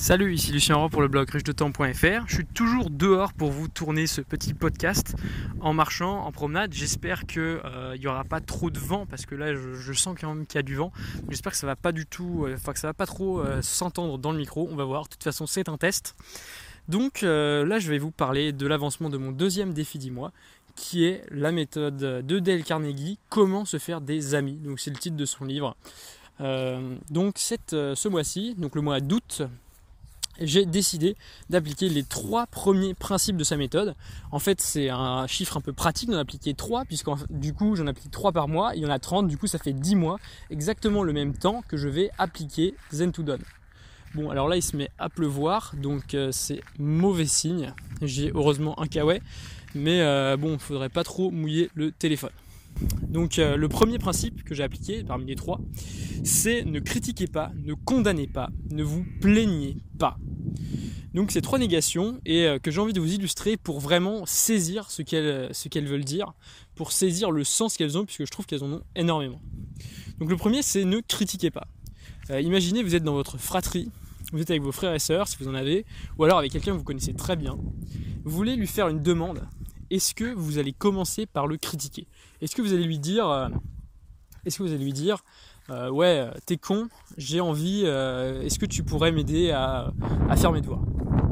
Salut, ici Lucien Roy pour le blog riche-de-temps.fr. Je suis toujours dehors pour vous tourner ce petit podcast en marchant, en promenade. J'espère qu'il euh, n'y aura pas trop de vent parce que là je, sens quand même qu'il y a du vent. J'espère que ça va pas du tout, euh, enfin que ça va pas trop euh, s'entendre dans le micro. On va voir. De toute façon, c'est un test. Donc là, je vais vous parler de l'avancement de mon deuxième défi du mois qui est la méthode de Dale Carnegie, comment se faire des amis. Donc c'est le titre de son livre. donc cette, ce mois-ci, donc le mois d'août, j'ai décidé d'appliquer les trois premiers principes de sa méthode. En fait, c'est un chiffre un peu pratique d'en appliquer trois, puisque du coup, j'en applique trois par mois, il y en a 30, du coup, ça fait 10 mois, exactement le même temps que je vais appliquer Zen to Done. Bon, alors là, il se met à pleuvoir, donc euh, c'est mauvais signe. J'ai heureusement un kawaii, mais euh, bon, il faudrait pas trop mouiller le téléphone. Donc euh, le premier principe que j'ai appliqué parmi les trois, c'est ne critiquez pas, ne condamnez pas, ne vous plaignez pas. Donc ces trois négations et euh, que j'ai envie de vous illustrer pour vraiment saisir ce qu'elles ce qu'elles veulent dire, pour saisir le sens qu'elles ont puisque je trouve qu'elles en ont énormément. Donc le premier c'est ne critiquez pas. Euh, imaginez vous êtes dans votre fratrie, vous êtes avec vos frères et sœurs si vous en avez, ou alors avec quelqu'un que vous connaissez très bien. Vous voulez lui faire une demande est-ce que vous allez commencer par le critiquer? Est-ce que vous allez lui dire, euh, est-ce que vous allez lui dire, euh, ouais, t'es con, j'ai envie, euh, est-ce que tu pourrais m'aider à, faire mes devoirs?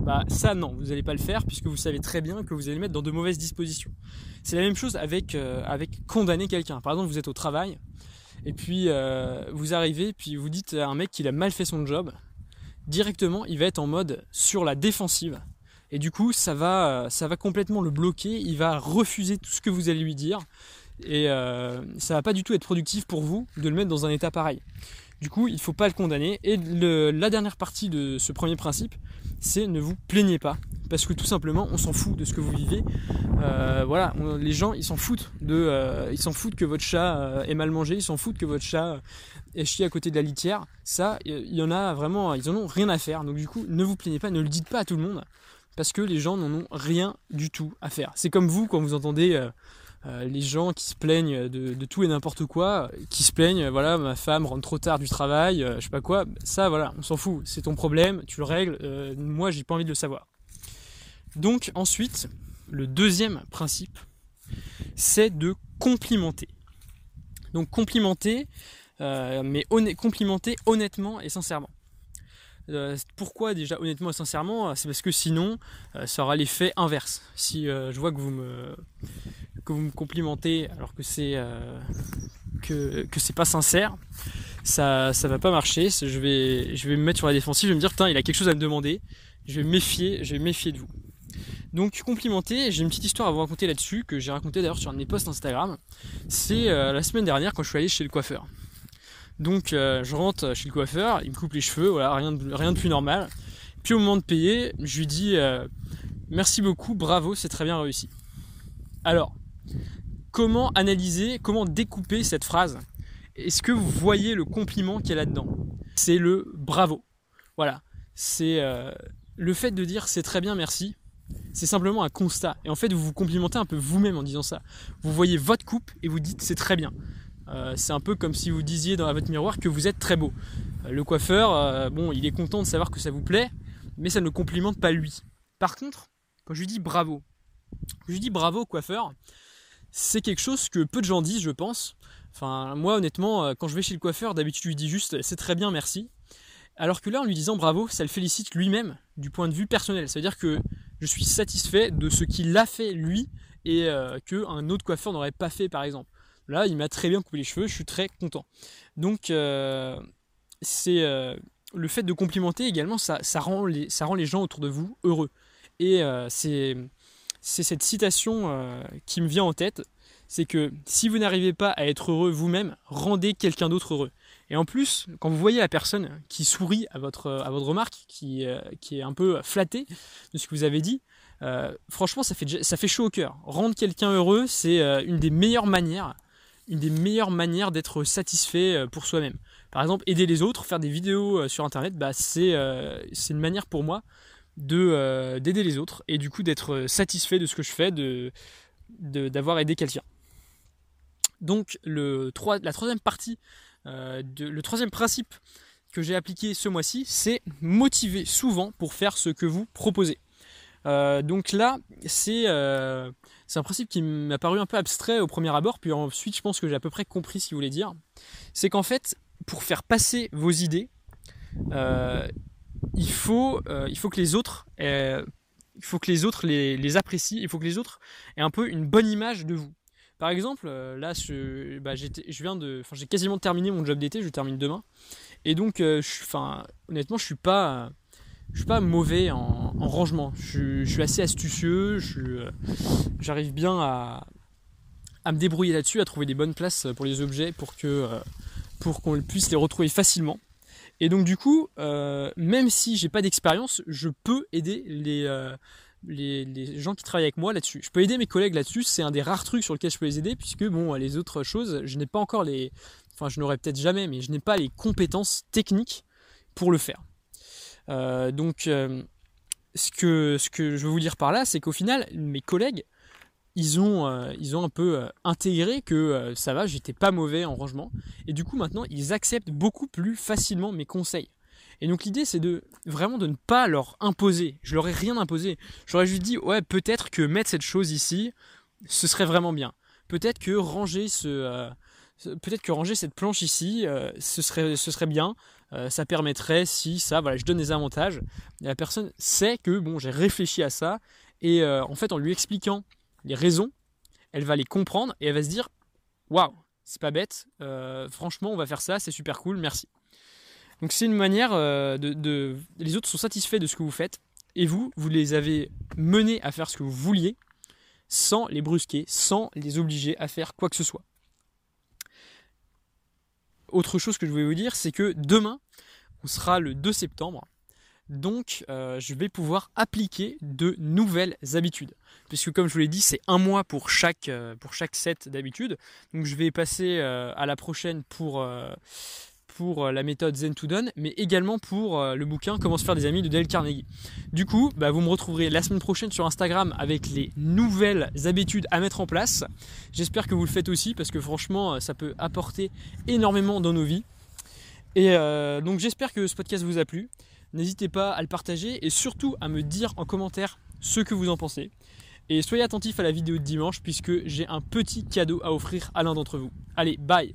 Bah ça non, vous n'allez pas le faire puisque vous savez très bien que vous allez mettre dans de mauvaises dispositions. C'est la même chose avec, avec condamner quelqu'un. Par exemple, vous êtes au travail et puis vous arrivez, puis vous dites à un mec qu'il a mal fait son job. Directement, il va être en mode sur la défensive et du coup, ça va, ça va complètement le bloquer. Il va refuser tout ce que vous allez lui dire. Et euh, ça va pas du tout être productif pour vous de le mettre dans un état pareil. Du coup, il ne faut pas le condamner. Et la dernière partie de ce premier principe, c'est ne vous plaignez pas. Parce que tout simplement, on s'en fout de ce que vous vivez. Euh, voilà, les gens, ils s'en foutent de, euh, ils s'en foutent que votre chat euh, est mal mangé, ils s'en foutent que votre chat est chié à côté de la litière. Ça, il y en a vraiment, ils en ont rien à faire. Donc du coup, ne vous plaignez pas, ne le dites pas à tout le monde parce que les gens n'en ont rien du tout à faire. C'est comme vous quand vous entendez euh, euh, les gens qui se plaignent de, tout et n'importe quoi, qui se plaignent, voilà, ma femme rentre trop tard du travail, euh, je sais pas quoi, ça voilà, on s'en fout, c'est ton problème, tu le règles, moi j'ai pas envie de le savoir. Donc ensuite, le deuxième principe, c'est de complimenter. Donc complimenter, mais complimenter honnêtement et sincèrement. Euh, pourquoi déjà honnêtement et sincèrement C'est parce que sinon euh, ça aura l'effet inverse. Si euh, je vois que vous me complimentez alors que c'est que, que pas sincère, ça ça va pas marcher. Je vais je vais me mettre sur la défensive. Je vais me dire putain il a quelque chose à me demander. Je vais méfier je vais méfier de vous. Donc complimenter, j'ai une petite histoire à vous raconter là-dessus que j'ai raconté d'ailleurs sur un de mes posts Instagram. C'est la semaine dernière quand je suis allé chez le coiffeur. Donc euh, je rentre chez le coiffeur, il me coupe les cheveux, voilà, rien de, rien de plus normal. Puis au moment de payer, je lui dis euh, merci beaucoup, bravo, c'est très bien réussi. Alors, comment analyser, comment découper cette phrase? Est-ce que vous voyez le compliment qu'il y a là-dedans? C'est le bravo. Voilà, c'est euh, le fait de dire c'est très bien, merci. C'est simplement un constat. Et en fait, vous vous complimentez un peu vous-même en disant ça. Vous voyez votre coupe et vous dites c'est très bien. Euh, c'est un peu comme si vous disiez dans votre miroir que vous êtes très beau. Euh, le coiffeur, euh, bon, il est content de savoir que ça vous plaît, mais ça ne complimente pas lui. Par contre, quand je lui dis bravo, je lui dis bravo coiffeur, c'est quelque chose que peu de gens disent, je pense. Enfin, moi, honnêtement, quand je vais chez le coiffeur, d'habitude, je lui dis juste c'est très bien, merci. Alors que là, en lui disant bravo, ça le félicite lui-même du point de vue personnel. C'est-à-dire que je suis satisfait de ce qu'il a fait lui et qu'un autre coiffeur n'aurait pas fait, par exemple. Là, il m'a très bien coupé les cheveux, je suis très content. Donc, euh, c'est euh, le fait de complimenter également, ça, rend les, gens autour de vous heureux. Et euh, c'est cette citation qui me vient en tête, c'est que si vous n'arrivez pas à être heureux vous-même, rendez quelqu'un d'autre heureux. Et en plus, quand vous voyez la personne qui sourit à votre, remarque, qui, qui est un peu flattée de ce que vous avez dit, franchement, ça fait, ça fait chaud au cœur. Rendre quelqu'un heureux, c'est une des meilleures manières une des meilleures manières d'être satisfait euh, pour soi-même. Par exemple, aider les autres, faire des vidéos euh, sur Internet, bah, euh, c'est une manière pour moi de d'aider les autres et du coup d'être satisfait de ce que je fais, de d'avoir aidé quelqu'un. Donc le 3, la troisième partie, de, le troisième principe que j'ai appliqué ce mois-ci, c'est motiver souvent pour faire ce que vous proposez. Euh, donc là, c'est euh, un principe qui m'a paru un peu abstrait au premier abord, puis ensuite je pense que j'ai à peu près compris ce qu'il voulait dire. C'est qu'en fait, pour faire passer vos idées, euh, il, faut, il que les autres, les, autres les, apprécient, il faut que les autres aient un peu une bonne image de vous. Par exemple, là, bah, je viens de, j'ai quasiment terminé mon job d'été, je termine demain, et donc, honnêtement, je suis je suis pas mauvais en, rangement. Je, suis assez astucieux. Euh, j'arrive bien à, me débrouiller là-dessus, à trouver des bonnes places pour les objets pour que euh, pour qu'on puisse les retrouver facilement. Et donc du coup, euh, même si j'ai pas d'expérience, je peux aider les, les, gens qui travaillent avec moi là-dessus. Je peux aider mes collègues là-dessus. C'est un des rares trucs sur lesquels je peux les aider, puisque bon, les autres choses, je n'ai pas encore les, enfin, je n'aurai peut-être jamais, mais je n'ai pas les compétences techniques pour le faire. Donc, ce, que, je veux vous dire par là, c'est qu'au final, mes collègues, ils ont, euh, un peu intégré que ça va, j'étais pas mauvais en rangement. Et du coup, maintenant, ils acceptent beaucoup plus facilement mes conseils. Et donc l'idée c'est de vraiment de ne pas leur imposer. Je leur ai rien imposé. J'aurais juste dit ouais peut-être que mettre cette chose ici, ce serait vraiment bien. Peut-être que ranger ce, peut-être que ranger cette planche ici, ce serait, ce serait bien. Euh, ça permettrait si ça, voilà, je donne des avantages. la personne sait que bon, j'ai réfléchi à ça et euh, en fait en lui expliquant les raisons, elle va les comprendre et elle va se dire waouh, c'est pas bête, euh, franchement on va faire ça, c'est super cool, merci. Donc c'est une manière de, les autres sont satisfaits de ce que vous faites et vous, vous les avez menés à faire ce que vous vouliez sans les brusquer, sans les obliger à faire quoi que ce soit autre chose que je voulais vous dire, c'est que demain, on sera le 2 septembre. Donc, euh, je vais pouvoir appliquer de nouvelles habitudes. Puisque, comme je vous l'ai dit, c'est un mois pour chaque, euh, pour chaque set d'habitudes. Donc, je vais passer euh, à la prochaine pour pour euh, la méthode Zen to Done, mais également pour euh, le bouquin Comment se faire des amis de Dale Carnegie. Du coup, bah, vous me retrouverez la semaine prochaine sur Instagram avec les nouvelles habitudes à mettre en place. J'espère que vous le faites aussi parce que franchement, euh, ça peut apporter énormément dans nos vies. Et donc j'espère que ce podcast vous a plu. N'hésitez pas à le partager et surtout à me dire en commentaire ce que vous en pensez. Et soyez attentifs à la vidéo de dimanche puisque j'ai un petit cadeau à offrir à l'un d'entre vous. Allez, bye